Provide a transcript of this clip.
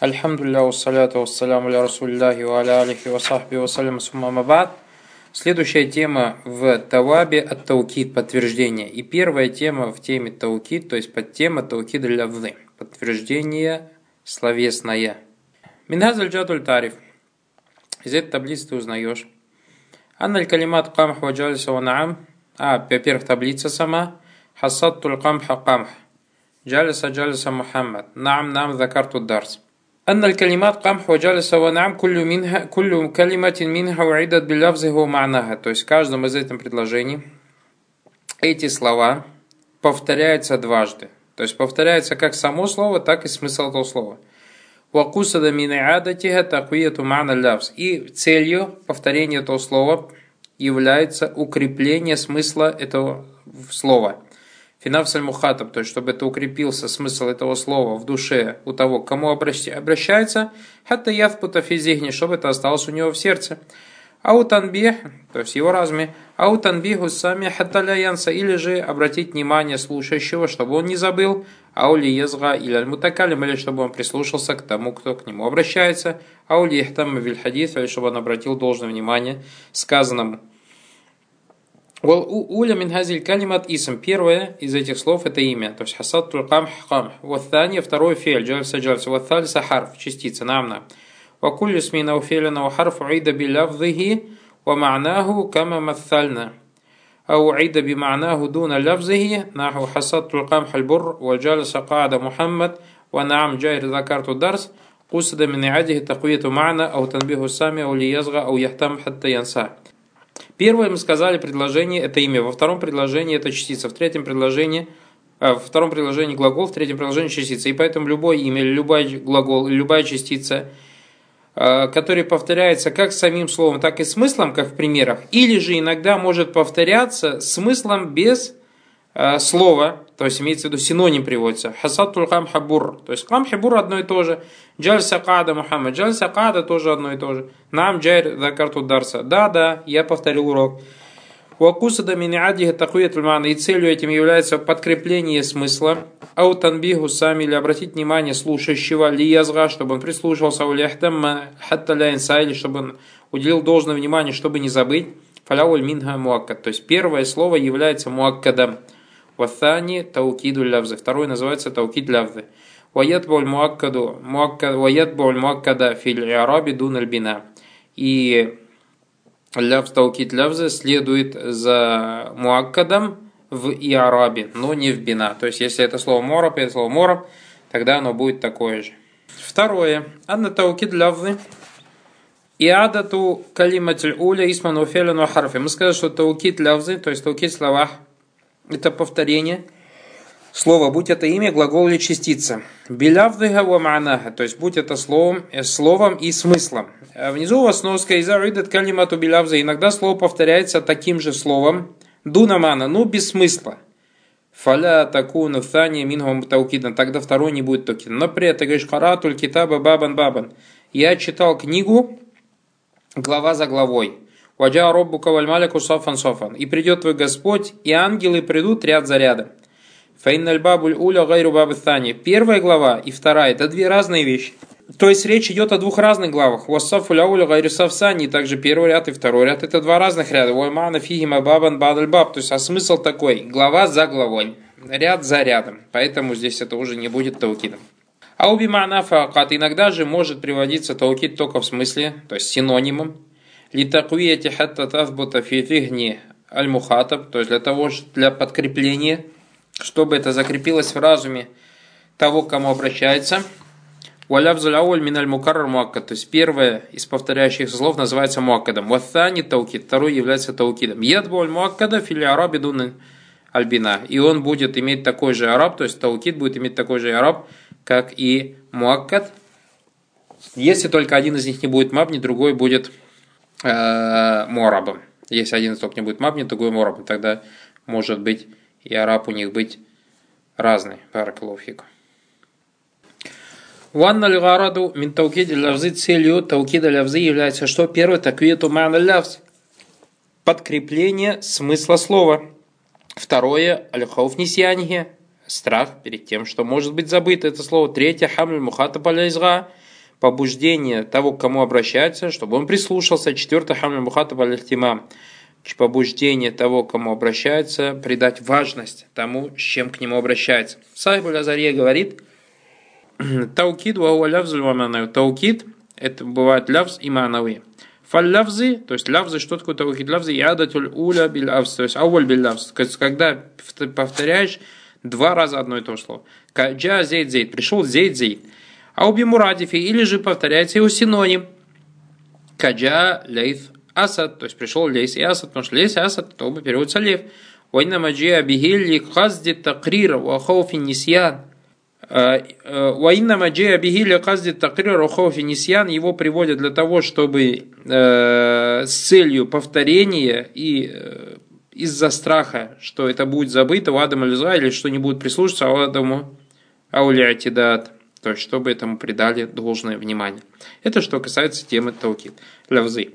الحمد لله، والصلاة والسلام على رسول الله وعلى آله Следующая тема в توابع это توكيد, подтверждение. И первая тема в теме توكيد, то есть под тема توكيد لفظي, подтверждение словесное. من هذا الجدول تعرف. Из этой таблицы ты узнаешь. أن الكلمات قمح وجلس. А, во-первых, таблица сама. حصدت القمح القمح. Джалиса джалиса Мухаммад. Наам наам закарту дарс. أن الكلمات قمح وجلس ونعم كل منها كل كلمة منها وعدت بلفظه ومعناها. То есть в каждом из этих предложений эти слова повторяются дважды. То есть повторяется как само слово, так и смысл этого слова. Вакусада минаадатиха такуету мана лявс. И целью повторения этого слова является укрепление смысла этого слова. Финавсаль мухатаб, то есть чтобы это укрепился смысл этого слова в душе у того, к кому обращается, хатта яфпута физихни, чтобы это осталось у него в сердце. Аутанбих, то есть его разуме, аутанбиху сами хатталяянса, или же обратить внимание слушающего, чтобы он не забыл, аули езга или аль-мутакалим, или чтобы он прислушался к тому, кто к нему обращается, аули ихтам виль хадис, или чтобы он обратил должное внимание сказанному. Уля мин хазиль калимат исм. Первое из этих слов это имя. То есть хасад тулкам хкам. Ваттани второй фель. Джальса джальса. Ваттальса харф. Частица. Намна. وكل اسم أو فعل أو حرف عيد بلفظه ومعناه كما مثلنا أو عيد بمعناه دون لفظه نحو حصدت القمح البر وجلس قاعد محمد ونعم جائر ذكرت الدرس قصد من إعاده تقوية معنى أو تنبيه السامع أو ليصغى أو يهتم حتى ينساه Первое мы сказали предложение – это имя. Во втором предложении – это частица. В третьем предложении а, во втором предложении глагол, в третьем предложении частица. И поэтому любое имя, любой глагол, любая частица, а, который повторяется как самим словом, так и смыслом, как в примерах, или же иногда может повторяться смыслом без а, слова, то есть имеется в виду синоним приводится. Хасатуль хам хабур. То есть хам хабур одно и то же. Джаль сакада Мухаммад. Джаль сакада тоже одно и то же. Нам джайр закарту дарса. Да, да, я повторил урок. Уакусада миниадиха такует И целью этим является подкрепление смысла. Аутанбиху сами или обратить внимание слушающего ли язга, чтобы он прислушивался у ляхдамма хатта или чтобы он уделил должное внимание, чтобы не забыть. Фаляуль минха муаккад. То есть первое слово является муаккадом. Ваthani таукиду лявзы. Второй называется таукид лявзы. Ваятбуль муаккаду ваятбуль муаккада филь араби дун альбина. И лявз таукид лявзы следует за муаккадом в иарабе, но не в бина. То есть, если это слово мораб, это слово мораб, тогда оно будет такое же. Второе. Анна таукид лявзы. Иадату калиматиль уля исман уфелен харфи. Мы сказали, что таукид лявзы, то есть таукид словах, это повторение слова, будь это имя, глагол или частица. Белявдыга ва то есть будь это словом, э, словом и смыслом. А внизу у вас сноска из калимату белявза. Иногда слово повторяется таким же словом. Дунамана, ну без смысла. Фаля такуну thани минхум таукидан. Тогда второй не будет таукидан. Например, ты говоришь харатуль китаба бабан бабан. Я читал книгу глава за главой. Ваджа роббу кавальмаляку софан софан. И придет твой Господь, и ангелы придут ряд за рядом. Фаинналь бабуль уля гайру бабы. Первая глава и вторая – это две разные вещи. То есть речь идет о двух разных главах. Уассаф уля гайру савсани. Также первый ряд и второй ряд – это два разных ряда. Уаймана фигима бабан бадаль баб. То есть а смысл такой – глава за главой. Ряд за рядом. Поэтому здесь это уже не будет таукидом. А уби факат иногда же может приводиться таукид только в смысле, то есть синонимом, литакуяти хатта тазбута фи фигни аль-мухатаб, то есть для того, для подкрепления, чтобы это закрепилось в разуме того, к кому обращается. Валявзуляуль миналь мукарр муаккад, то есть первое из повторяющих слов называется муаккадом. Ваthani таукид, второй является таукидом. Ядбуль муаккада фили араби дун альбина. И он будет иметь такой же араб, то есть таукид будет иметь такой же араб, как и муаккад. Если только один из них не будет мабни, другой будет морабом. Если один из топ не будет мабни, другой морабом. Тогда может быть и араб у них быть разный. Баракалуфику. Ванна льгараду мин таукиди лявзы целью таукида лявзы является что? Первое, таквиету мана лявз. Подкрепление смысла слова. Второе, аль-хауф. Страх перед тем, что может быть забыто это слово. Третье, хамль мухата паляйзга побуждение того, к кому обращается, чтобы он прислушался. Четвертое хамль мухатаб аль побуждение того, к кому обращается, придать важность тому, с чем к нему обращается. Сайб Азария говорит, таукид ва лявзуль Таукид – это бывает лявз и мановые. Фаллявзы, то есть лявзы, что такое таукид лявзы? Ядатуль уля биль то есть ауль биль лявз. Когда повторяешь два раза одно и то же слово. Джа зейд зейд, пришел зейд зейд. А уби мурадифи, или же повторяется его синоним. Каджа лейф асад, то есть пришел лейс и асад, потому что лейс и асад, то оба переводятся лев. Вайна маджия бихилли казди такрир ва хауфи нисьян. Ваинна маджия бихили казди такрир рухофи нисьян его приводят для того, чтобы э, с целью повторения и э, из-за страха, что это будет забыто у Адама Лиза или что не будет прислушаться а Адаму Ауляатидат, то есть чтобы этому придали должное внимание. Это что касается темы Таукид, лявзы.